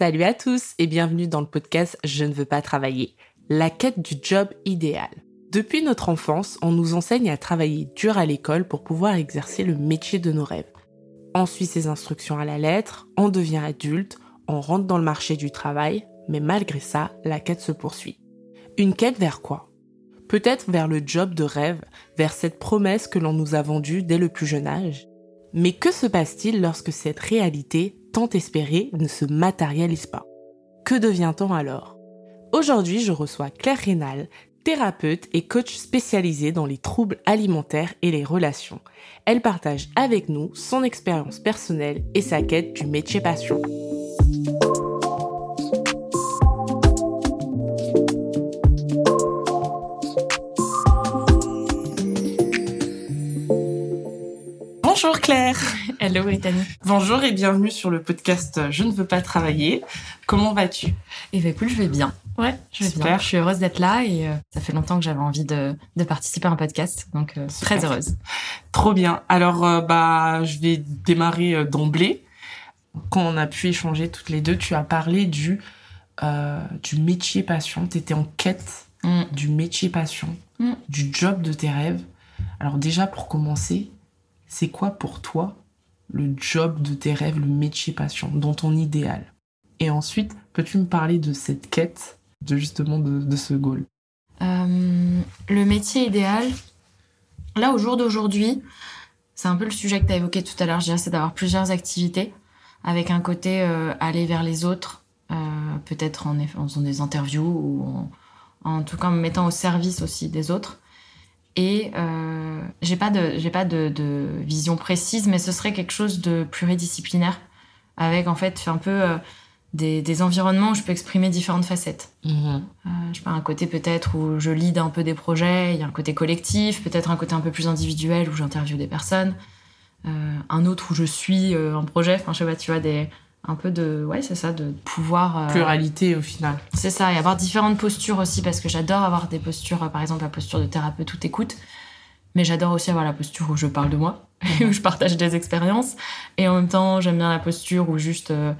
Salut à tous et bienvenue dans le podcast Je ne veux pas travailler, la quête du job idéal. Depuis notre enfance, on nous enseigne à travailler dur à l'école pour pouvoir exercer le métier de nos rêves. On suit ses instructions à la lettre, on devient adulte, on rentre dans le marché du travail, mais malgré ça, la quête se poursuit. Une quête vers quoi? Peut-être vers le job de rêve, vers cette promesse que l'on nous a vendue dès le plus jeune âge. Mais que se passe-t-il lorsque cette réalité tant espérée ne se matérialise pas Que devient-on alors? Aujourd'hui, je reçois Claire Rénal, thérapeute et coach spécialisée dans les troubles alimentaires et les relations. Elle partage avec nous son expérience personnelle et sa quête du métier passion. Bonjour Claire. Hello Brittany. Bonjour et bienvenue sur le podcast Je ne veux pas travailler. Comment vas-tu? Eh bien écoute, je vais bien. Ouais, je vais bien. Je suis heureuse d'être là et euh, ça fait longtemps que j'avais envie de, de, participer à un podcast, donc euh, très heureuse. Trop bien. Alors euh, bah je vais démarrer d'emblée. Quand on a pu échanger toutes les deux, tu as parlé du du métier passion. Tu étais en quête mm. du métier passion, mm. du job de tes rêves. Alors déjà pour commencer, c'est quoi pour toi le job de tes rêves, le métier passion, dans ton idéal Et ensuite, peux-tu me parler de cette quête, de justement de, ce goal? Euh, Le métier idéal, là au jour d'aujourd'hui, c'est un peu le sujet que tu as évoqué tout à l'heure, c'est d'avoir plusieurs activités, avec un côté euh, aller vers les autres, euh, peut-être en, en, faisant des interviews ou en, tout cas en me mettant au service aussi des autres. Et euh, j'ai pas de j'ai pas de, de, vision précise, mais ce serait quelque chose de pluridisciplinaire, avec en fait un peu euh, des, des, environnements où je peux exprimer différentes facettes. Mhm. Euh, je sais un côté peut-être où je lead un peu des projets, il y a un côté collectif, peut-être un côté un peu plus individuel où j'interviewe des personnes, euh, un autre où je suis euh, un projet, enfin je sais pas, tu vois des un peu de ouais c'est ça de pouvoir euh, pluralité au final. C'est ça et avoir différentes postures aussi parce que j'adore avoir des postures euh, par exemple la posture de thérapeute tout écoute mais j'adore aussi avoir la posture où je parle de moi où je partage des expériences et en même temps j'aime bien la posture où juste euh,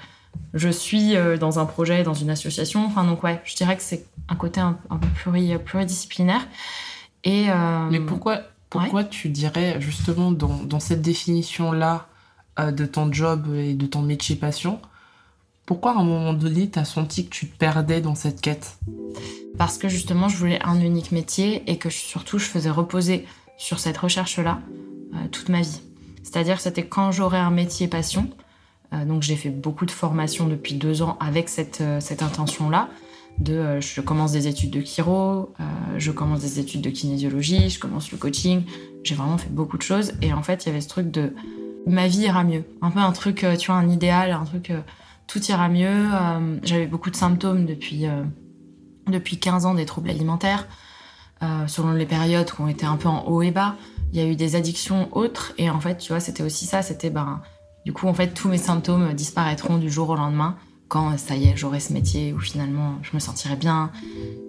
je suis dans un projet dans une association. Enfin donc ouais je dirais que c'est un côté un, peu pluridisciplinaire et mais pourquoi pourquoi tu dirais justement dans, dans cette définition là de ton job et de ton métier passion, pourquoi à un moment donné, tu as senti que tu te perdais dans cette quête? Parce que justement, je voulais un unique métier et que surtout, je faisais reposer sur cette recherche-là euh, toute ma vie. C'est-à-dire c'était quand j'aurais un métier passion. Euh, donc j'ai fait beaucoup de formations depuis deux ans avec cette, euh, cette intention-là. De, je commence des études de chiro, je commence des études de kinésiologie, je commence le coaching. J'ai vraiment fait beaucoup de choses. Et en fait, il y avait ce truc de ma vie ira mieux. Un peu un truc, euh, tu vois, un idéal, un truc, euh, tout ira mieux. Euh, j'avais beaucoup de symptômes depuis, depuis 15 ans, des troubles alimentaires, selon les périodes qui ont été un peu en haut et bas. Il y a eu des addictions autres, et en fait, tu vois, c'était aussi ça, c'était, ben, du coup, en fait, tous mes symptômes disparaîtront du jour au lendemain quand ça y est, j'aurai ce métier où finalement je me sentirai bien.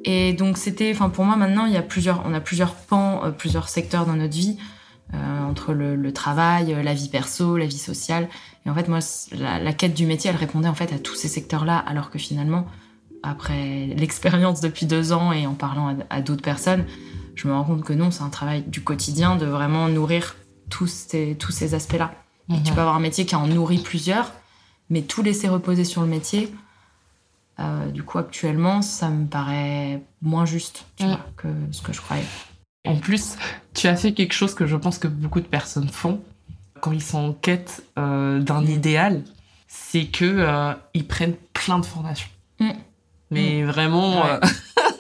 Et donc c'était, enfin pour moi maintenant, il y a plusieurs, on a plusieurs pans, plusieurs secteurs dans notre vie. Euh, entre le, travail, la vie perso, la vie sociale. Et en fait, moi, la, quête du métier, elle répondait en fait à tous ces secteurs-là, alors que finalement, après l'expérience depuis deux ans et en parlant à, d'autres personnes, je me rends compte que non, c'est un travail du quotidien de vraiment nourrir tous ces, tous ces aspects-là. Tu mhm. peux avoir un métier qui en nourrit plusieurs, mais tout laisser reposer sur le métier, euh, du coup, actuellement, ça me paraît moins juste tu vois, que ce que je croyais. En plus, tu as fait quelque chose que je pense que beaucoup de personnes font quand ils sont en quête euh, d'un mm. idéal, c'est que euh, ils prennent plein de formations. Mm. Mais mm. vraiment, euh,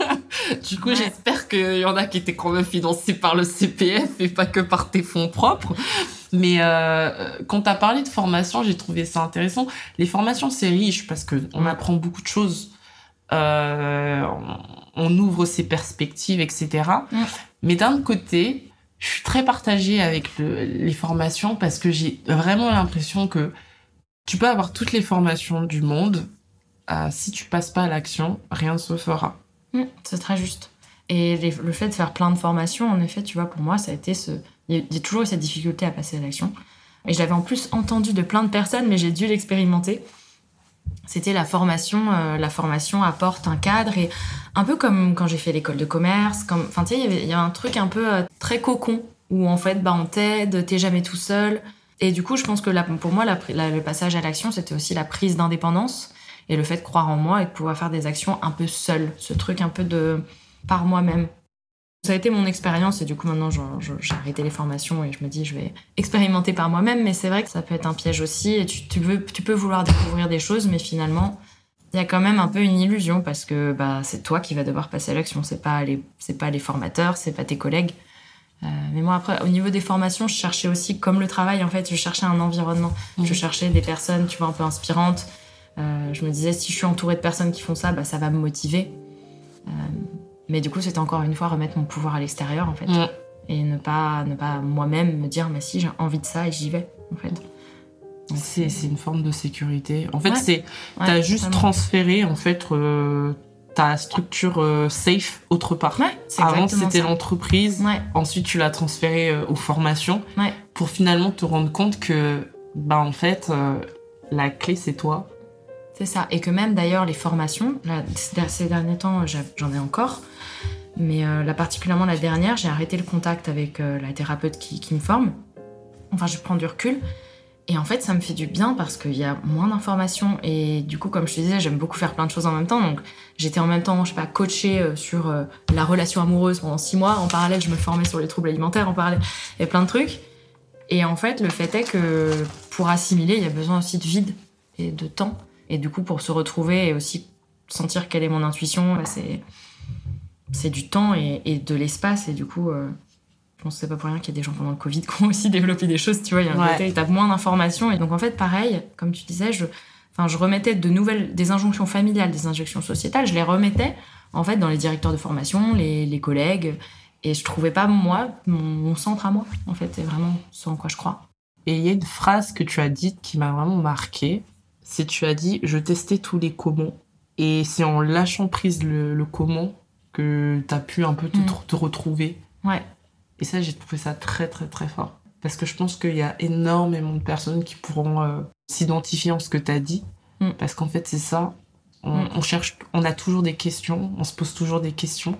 du coup, j'espère qu'il y en a qui étaient quand même financés par le CPF et pas que par tes fonds propres. Mais quand tu as parlé de formation, j'ai trouvé ça intéressant. Les formations, c'est riche parce que on apprend beaucoup de choses. on ouvre ses perspectives, etc. Mais d'un côté, je suis très partagée avec les formations parce que j'ai vraiment l'impression que tu peux avoir toutes les formations du monde. Euh, si tu passes pas à l'action, rien ne se fera. Mmh, c'est très juste. Et le fait de faire plein de formations, en effet, tu vois, pour moi, ça a été ce. Il y a toujours eu cette difficulté à passer à l'action. Et je l'avais en plus entendu de plein de personnes, mais j'ai dû l'expérimenter. C'était la formation. euh, la formation apporte un cadre et un peu comme quand j'ai fait l'école de commerce. Comme, enfin, tu sais, il y a un truc un peu euh, très cocon où en fait, bah, on t'aide, t'es jamais tout seul. Et du coup, je pense que pour moi, le passage à l'action, c'était aussi la prise d'indépendance et le fait de croire en moi et de pouvoir faire des actions un peu seul. Ce truc un peu de par moi-même. Ça a été mon expérience et du coup maintenant j'ai arrêté les formations et je me dis je vais expérimenter par moi-même mais c'est vrai que ça peut être un piège aussi et tu, tu, veux, tu peux vouloir découvrir des choses mais finalement il y a quand même un peu une illusion parce que bah, c'est toi qui vas devoir passer à l'action, c'est pas les c'est pas les formateurs, c'est pas tes collègues. Euh, mais moi après au niveau des formations je cherchais aussi comme le travail en fait je cherchais un environnement, Mhm. je cherchais des personnes tu vois un peu inspirantes. Euh, je me disais si je suis entourée de personnes qui font ça bah, ça va me motiver. Euh, mais du coup, c'était encore une fois remettre mon pouvoir à l'extérieur, en fait. Et ne pas, ne pas moi-même me dire, mais si, j'ai envie de ça et j'y vais, en fait. Donc, C'est une forme de sécurité. En fait, Ouais. c'est ouais, t'as juste totalement. transféré en fait euh, ta structure euh, safe autre part. Ouais, Avant, c'était l'entreprise. Ensuite, tu l'as transféré euh, aux formations pour finalement te rendre compte que, bah, en fait, euh, la clé, c'est toi. Ça. Et que même d'ailleurs, les formations, là, ces derniers temps, j'ai- j'en ai encore. Mais euh, là, particulièrement la dernière, j'ai arrêté le contact avec euh, la thérapeute qui, me forme. Enfin, je prends du recul. Et en fait, ça me fait du bien parce qu'il y a moins d'informations. Et du coup, comme je te disais, j'aime beaucoup faire plein de choses en même temps. Donc, j'étais en même temps, je sais pas, coachée euh, sur euh, la relation amoureuse pendant six mois. En parallèle, je me formais sur les troubles alimentaires. En parallèle, a plein de trucs. Et en fait, le fait est que pour assimiler, il y a besoin aussi de vide et de temps. Et du coup, pour se retrouver et aussi sentir quelle est mon intuition, bah, c'est c'est du temps et, et de l'espace. Et du coup, euh, je pense que c'est pas pour rien qu'il y a des gens pendant le Covid qui ont aussi développé des choses. Tu vois, il y a un Ouais. côté, t'as moins d'informations. Et donc, en fait, pareil, comme tu disais, je, enfin, je remettais de nouvelles, des injonctions familiales, des injonctions sociétales, je les remettais en fait dans les directeurs de formation, les, les collègues. Et je trouvais pas, moi, mon, mon centre à moi, en fait, c'est vraiment ce en quoi je crois. Et il y a une phrase que tu as dite qui m'a vraiment marqué. C'est tu as dit, je testais tous les comment. Et c'est en lâchant prise le, le comment que tu as pu un peu te, Mm. te retrouver. Ouais. Et ça, j'ai trouvé ça très, très, très fort. Parce que je pense qu'il y a énormément de personnes qui pourront euh, s'identifier en ce que tu as dit. Mm. Parce qu'en fait, c'est ça. On, Mm. on cherche, on a toujours des questions, on se pose toujours des questions.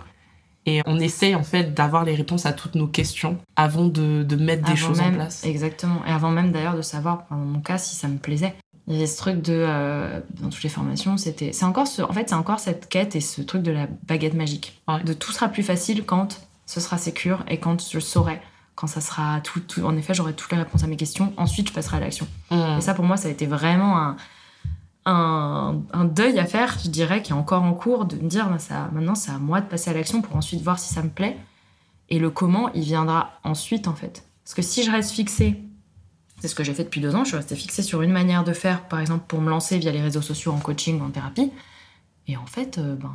Et on essaye, en fait, d'avoir les réponses à toutes nos questions avant de, de mettre des choses même, en place. Exactement. Et avant même d'ailleurs de savoir, dans mon cas, si ça me plaisait. Il y avait ce truc de, euh, dans toutes les formations, c'était, c'est encore ce, en fait, c'est encore cette quête et ce truc de la baguette magique. Ouais. De tout sera plus facile quand ce sera sécure et quand je saurai, quand ça sera tout, tout- en effet, j'aurai toutes les réponses à mes questions. Ensuite, je passerai à l'action. Mm. Et ça, pour moi, ça a été vraiment un, un, un deuil à faire, je dirais, qui est encore en cours, de me dire, bah, ça, maintenant, c'est à moi de passer à l'action pour ensuite voir si ça me plaît. Et le comment, il viendra ensuite, en fait. Parce que si je reste fixée, c'est ce que j'ai fait depuis deux ans, je suis restée fixée sur une manière de faire, par exemple, pour me lancer via les réseaux sociaux en coaching en thérapie. Et en fait, euh, ben,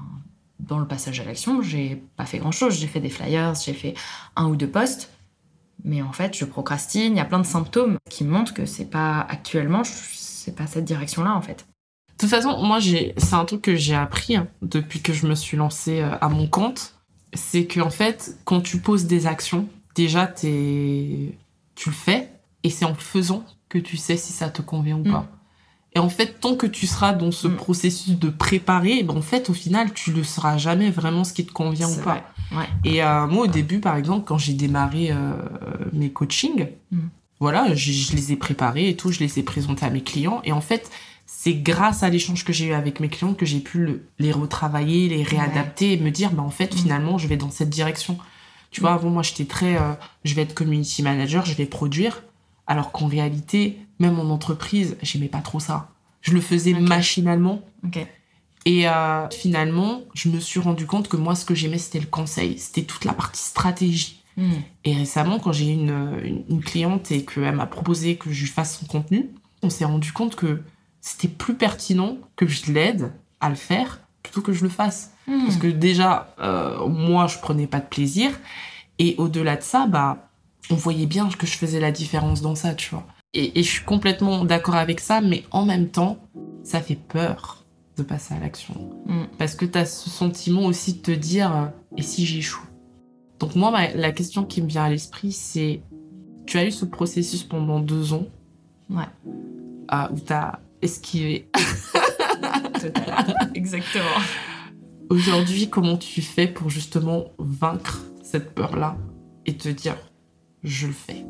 dans le passage à l'action, j'ai pas fait grand-chose. J'ai fait des flyers, j'ai fait un ou deux posts. Mais en fait, je procrastine. Il y a plein de symptômes qui montrent que c'est pas actuellement, c'est pas cette direction-là, en fait. De toute façon, moi, c'est un truc que j'ai appris hein, depuis que je me suis lancée euh, à mon compte. C'est qu'en fait, quand tu poses des actions, déjà, t'es, tu le fais, et c'est en le faisant que tu sais si ça te convient ou Mm. pas. Et en fait, tant que tu seras dans ce Mm. processus de préparer, ben, en fait, au final, tu ne sauras jamais vraiment ce qui te convient ou pas. Ouais. Et euh, moi, au début, par exemple, quand j'ai démarré euh, mes coachings, Mm. voilà, je, je les ai préparés et tout, je les ai présentés à mes clients. Et en fait, c'est grâce à l'échange que j'ai eu avec mes clients que j'ai pu le- les retravailler, les réadapter et me dire, bah, en fait, finalement, je vais dans cette direction. Tu vois, avant, moi, j'étais très, euh, je vais être community manager, je vais produire. Alors qu'en réalité, même en entreprise, j'aimais pas trop ça. Je le faisais machinalement. Et euh, finalement, je me suis rendu compte que moi, ce que j'aimais, c'était le conseil. C'était toute la partie stratégie. Mm. Et récemment, quand j'ai eu une, une, une cliente et qu'elle m'a proposé que je fasse son contenu, on s'est rendu compte que c'était plus pertinent que je l'aide à le faire plutôt que je le fasse. Mm. Parce que déjà, euh, moi, je prenais pas de plaisir. Et au-delà de ça, bah, on voyait bien que je faisais la différence dans ça, tu vois. Et, et je suis complètement d'accord avec ça, mais en même temps, ça fait peur de passer à l'action. Mm. Parce que tu as ce sentiment aussi de te dire, euh, et si j'échoue? Donc moi, ma- la question qui me vient à l'esprit, c'est, tu as eu ce processus pendant deux ans, Ouais. ah, où tu as esquivé Exactement. Aujourd'hui, comment tu fais pour justement vaincre cette peur-là et te dire je le fais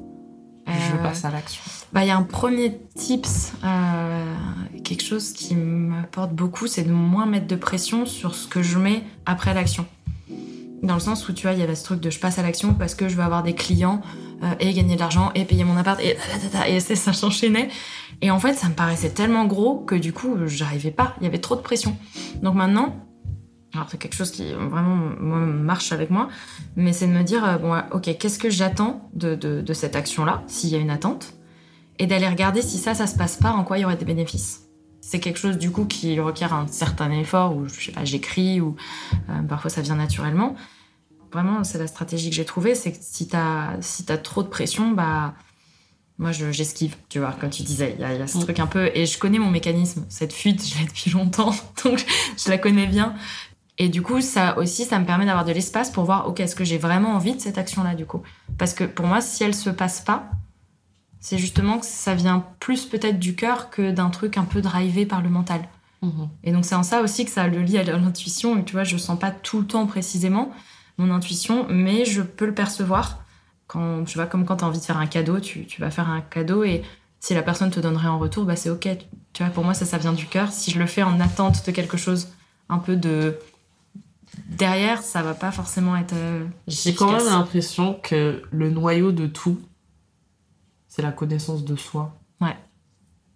je Euh, passe à l'action. Bah, il y a un premier tips, euh, quelque chose qui m'apporte beaucoup, c'est de moins mettre de pression sur ce que je mets après l'action. Dans le sens où, tu vois, il y avait ce truc de je passe à l'action parce que je veux avoir des clients euh, et gagner de l'argent et payer mon appart et, et c'est- ça s'enchaînait. Et en fait, ça me paraissait tellement gros que du coup, j'arrivais pas. Il y avait trop de pression. Donc maintenant, alors c'est quelque chose qui vraiment moi, marche avec moi, mais c'est de me dire, euh, bon, ok, qu'est-ce que j'attends de, de, de cette action-là, s'il y a une attente, et d'aller regarder si ça, ça se passe pas, en quoi il y aurait des bénéfices. C'est quelque chose du coup qui requiert un certain effort, ou je sais pas, j'écris, ou euh, parfois ça vient naturellement. Vraiment, c'est la stratégie que j'ai trouvée, c'est que si t'as si as trop de pression, bah moi je- j'esquive, tu vois, comme tu disais, il y, a- il y a ce Mm. truc un peu, et je connais mon mécanisme, cette fuite, je l'ai depuis longtemps, donc je la connais bien. Et du coup, ça aussi, ça me permet d'avoir de l'espace pour voir, ok, est-ce que j'ai vraiment envie de cette action-là, du coup? Parce que pour moi, si elle se passe pas, c'est justement que ça vient plus peut-être du cœur que d'un truc un peu drivé par le mental. Mhm. Et donc c'est en ça aussi que ça le lie à l'intuition. Et tu vois, je sens pas tout le temps précisément mon intuition, mais je peux le percevoir. Quand, sais pas, comme quand tu as envie de faire un cadeau, tu, tu vas faire un cadeau et si la personne te donnerait en retour, bah c'est ok. Tu vois, pour moi, ça, ça vient du cœur. Si je le fais en attente de quelque chose un peu de derrière, ça va pas forcément être. euh, J'ai quand même l'impression que le noyau de tout, c'est la connaissance de soi. Ouais.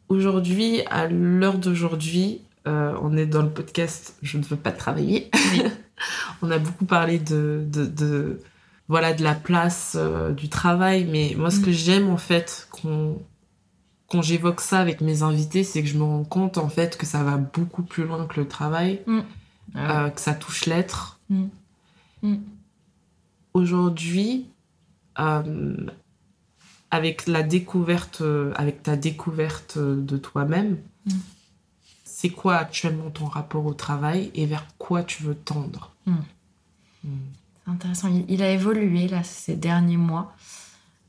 Aujourd'hui, à l'heure d'aujourd'hui, euh, on est dans le podcast Je ne veux pas travailler. Oui. on a beaucoup parlé de, de, de- voilà, de la place euh, du travail, mais moi, ce Mm. que j'aime en fait, qu'on quand j'évoque ça avec mes invités, c'est que je me rends compte en fait que ça va beaucoup plus loin que le travail, Ah euh, que ça touche l'être. Mm. Mm. Aujourd'hui, euh, avec la découverte, avec ta découverte de toi-même, Mm. c'est quoi actuellement ton rapport au travail et vers quoi tu veux tendre? C'est intéressant. Il, il a évolué là ces derniers mois.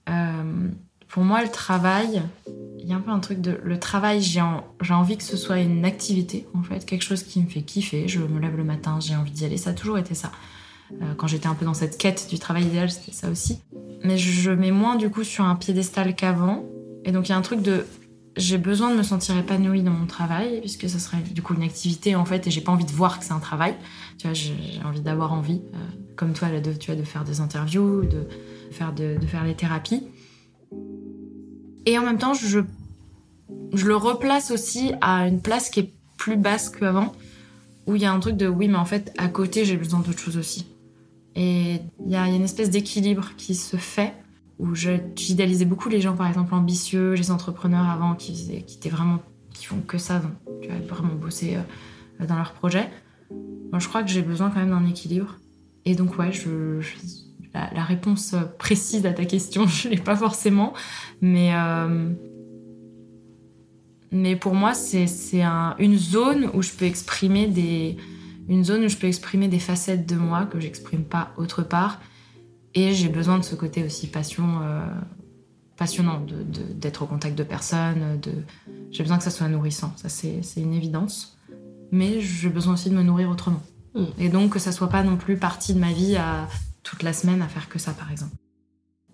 Euh, pour moi, le travail, il y a un peu un truc de le travail. J'ai en- j'ai envie que ce soit une activité en fait, quelque chose qui me fait kiffer. Je me lève le matin, j'ai envie d'y aller. Ça a toujours été ça. Euh, quand j'étais un peu dans cette quête du travail idéal, c'était ça aussi. Mais je, mets moins du coup sur un piédestal qu'avant. Et donc il y a un truc de j'ai besoin de me sentir épanouie dans mon travail puisque ça serait du coup une activité en fait et j'ai pas envie de voir que c'est un travail. Tu vois, j'ai envie d'avoir envie, euh, comme toi, de, tu vois, de faire des interviews, de faire, de, de faire les thérapies. Et en même temps, je, le replace aussi à une place qui est plus basse qu'avant, où il y a un truc de oui, mais en fait, à côté, j'ai besoin d'autre chose aussi. Et il y a, une espèce d'équilibre qui se fait, où j'idéalisais beaucoup les gens, par exemple, ambitieux, les entrepreneurs avant, qui, étaient vraiment, qui font que ça, donc, tu vois, vraiment bosser euh, dans leurs projets. Moi, je crois que j'ai besoin quand même d'un équilibre. Et donc, ouais, je- la, la réponse précise à ta question, je l'ai pas forcément. Mais, euh, mais pour moi, c'est un- une zone où je peux exprimer des. Une zone où je peux exprimer des facettes de moi que j'exprime pas autre part. Et j'ai besoin de ce côté aussi passion, euh, passionnant, d'être au contact de personnes. De... J'ai besoin que ça soit nourrissant. Ça, c'est une évidence. Mais j'ai besoin aussi de me nourrir autrement. Mm. Et donc que ça soit pas non plus partie de ma vie à toute la semaine à faire que ça, par exemple.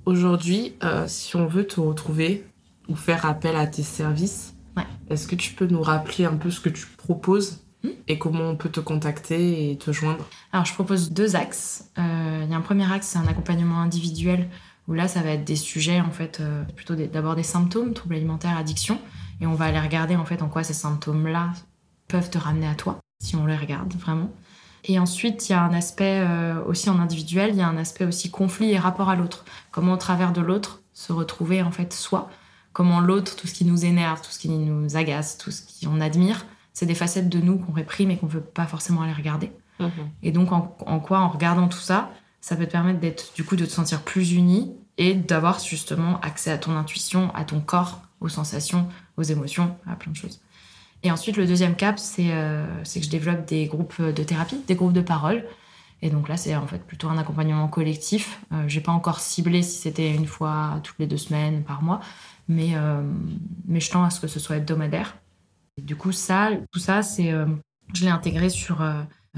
Aujourd'hui, euh, si on veut te retrouver ou faire appel à tes services, Ouais. est-ce que tu peux nous rappeler un peu ce que tu proposes Hmm. et comment on peut te contacter et te joindre? Alors, je propose deux axes. Euh, Il y a un premier axe, c'est un accompagnement individuel, où là, ça va être des sujets, en fait, euh, plutôt des- d'abord des symptômes, troubles alimentaires, addiction, et on va aller regarder, en fait, en quoi ces symptômes-là peuvent te ramener à toi, si on les regarde vraiment. Et ensuite, il y a un aspect euh, aussi en individuel, il y a un aspect aussi conflit et rapport à l'autre. Comment, au travers de l'autre, se retrouver, en fait, soi. Comment l'autre, tout ce qui nous énerve, tout ce qui nous agace, tout ce qu'on admire, c'est des facettes de nous qu'on réprime et qu'on veut pas forcément aller regarder. Et donc, en, en quoi, en regardant tout ça, ça peut te permettre d'être, du coup, de te sentir plus uni et d'avoir justement accès à ton intuition, à ton corps, aux sensations, aux émotions, à plein de choses. Et ensuite, le deuxième cap, c'est euh, c'est que je développe des groupes de thérapie, des groupes de parole. Et donc là, c'est en fait plutôt un accompagnement collectif. Euh, J'ai pas encore ciblé si c'était une fois toutes les deux semaines, par mois, mais, euh, je tends à ce que ce soit hebdomadaire. Du coup, tout ça, euh, Je l'ai intégré sur,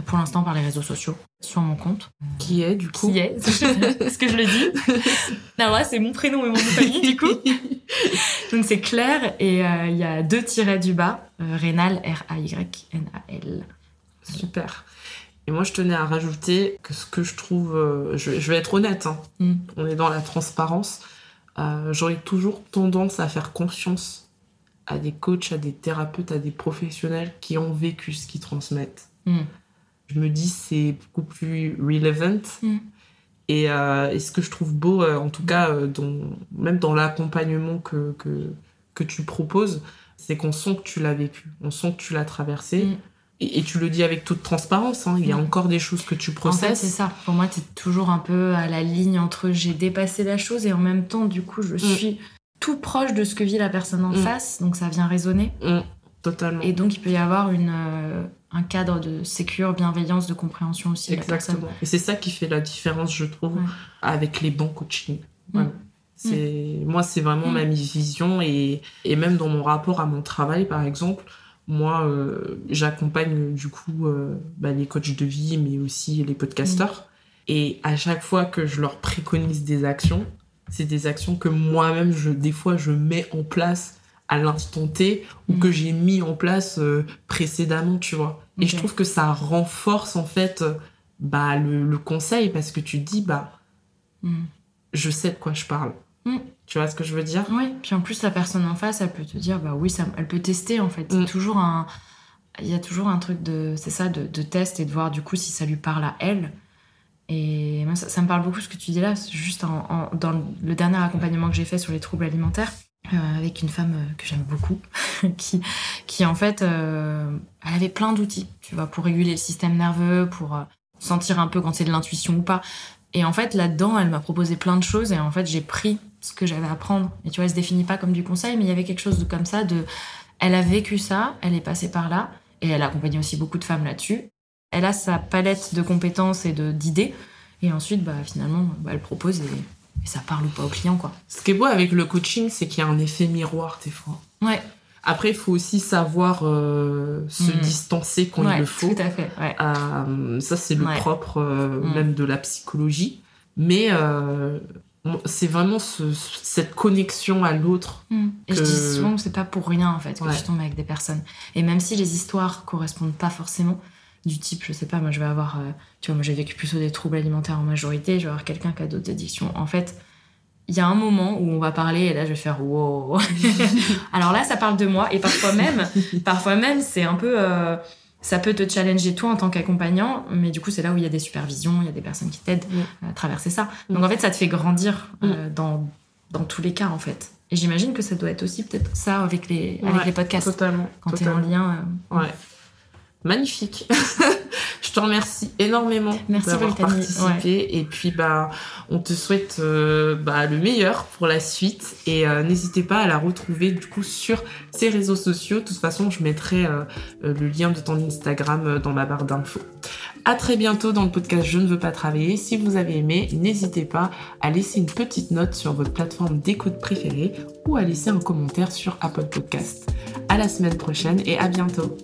pour l'instant, par les réseaux sociaux, sur mon compte. Qui est, du coup Qui est Est-ce que je le dis Non, là, c'est mon prénom et mon nom de famille, du coup. Donc, c'est Claire et euh, il y a deux tirets du bas. Euh, Rénal, R-A-Y-N-A-L. Super. Et moi, je tenais à rajouter que ce que je trouve, euh, je, je vais être honnête, hein, Mm. on est dans la transparence. J'aurais toujours tendance à faire confiance à des coachs, à des thérapeutes, à des professionnels qui ont vécu ce qu'ils transmettent. Mm. Je me dis c'est beaucoup plus relevant. Mm. Et, euh, et ce que je trouve beau, euh, en tout cas, euh, dans- même dans l'accompagnement que, que, que tu proposes, c'est qu'on sent que tu l'as vécu, on sent que tu l'as traversé. Mm. Et, et tu le dis avec toute transparence, hein, il y a Mm. encore des choses que tu En fait, processes. c'est ça. Pour moi, tu es toujours un peu à la ligne entre j'ai dépassé la chose et en même temps, du coup, je suis tout proche de ce que vit la personne en face. Donc, ça vient résonner. Totalement. Et donc, il peut y avoir une, un cadre de sécure, bienveillance, de compréhension aussi de la personne. Exactement. Et c'est ça qui fait la différence, je trouve, Ouais. avec les bons coachings. Voilà. Mm. C'est Moi, c'est vraiment Mm. ma vision. Et, et même dans mon rapport à mon travail, par exemple, moi, euh, j'accompagne du coup euh, bah, les coachs de vie, mais aussi les podcasteurs. Mm. Et à chaque fois que je leur préconise des actions, c'est des actions que moi-même, je, des fois, je mets en place à l'instant T ou Mm. que j'ai mis en place euh, précédemment, tu vois. Et je trouve que ça renforce en fait euh, bah, le, le conseil parce que tu dis, bah, Mm. je sais de quoi je parle. Mm. Tu vois ce que je veux dire? Oui, puis en plus, la personne en face, elle peut te dire, bah oui, ça, elle peut tester en fait. Mm. C'est toujours un. Il y a toujours un truc de. C'est ça, de, de test et de voir du coup si ça lui parle à elle. Et moi, ça, ça me parle beaucoup ce que tu dis là. Juste en- en- dans le dernier accompagnement que j'ai fait sur les troubles alimentaires, euh, avec une femme euh, que j'aime beaucoup, qui, qui en fait, euh, elle avait plein d'outils, tu vois, pour réguler le système nerveux, pour sentir un peu quand c'est de l'intuition ou pas. Et en fait, là-dedans, elle m'a proposé plein de choses et en fait, j'ai pris ce que j'avais à prendre. Et tu vois, elle se définit pas comme du conseil, mais il y avait quelque chose de comme ça de. Elle a vécu ça, elle est passée par là et elle a accompagné aussi beaucoup de femmes là-dessus. Elle a sa palette de compétences et de d'idées. Et ensuite, bah, finalement, bah, elle propose et, et ça parle ou pas au client, quoi. Ce qui est beau avec le coaching, c'est qu'il y a un effet miroir des fois. Ouais, Après, il faut aussi savoir euh, se Mhm. distancer quand ouais, il le faut. tout à fait. Ouais. Euh, ça, c'est le Ouais. propre euh, Mm. même de la psychologie. Mais c'est vraiment ce- cette connexion à l'autre. Mm. Et je dis souvent que c'est pas pour rien en fait que tu tombes avec des personnes. Et même si les histoires correspondent pas forcément, du type, je sais pas, moi je vais avoir, euh, tu vois, moi j'ai vécu plutôt des troubles alimentaires en majorité, je vais avoir quelqu'un qui a d'autres addictions. En fait, il y a un moment où on va parler et là je vais faire wow. Alors là, ça parle de moi et parfois même, parfois même c'est un peu, euh, ça peut te challenger toi en tant qu'accompagnant, mais du coup c'est là où il y a des supervisions, il y a des personnes qui t'aident à traverser ça. Donc en fait, ça te fait grandir euh, dans dans tous les cas en fait. Et j'imagine que ça doit être aussi peut-être ça avec les avec les podcasts Totalement. quand t'es en lien. euh, Ouais. Magnifique. Je te remercie énormément Merci, d'avoir participé. Et puis, bah, on te souhaite euh, bah, le meilleur pour la suite. Et euh, n'hésitez pas à la retrouver du coup sur ses réseaux sociaux. De toute façon, je mettrai euh, le lien de ton Instagram dans ma barre d'infos. À très bientôt dans le podcast Je ne veux pas travailler. Si vous avez aimé, n'hésitez pas à laisser une petite note sur votre plateforme d'écoute préférée ou à laisser un commentaire sur Apple Podcast. À la semaine prochaine et à bientôt.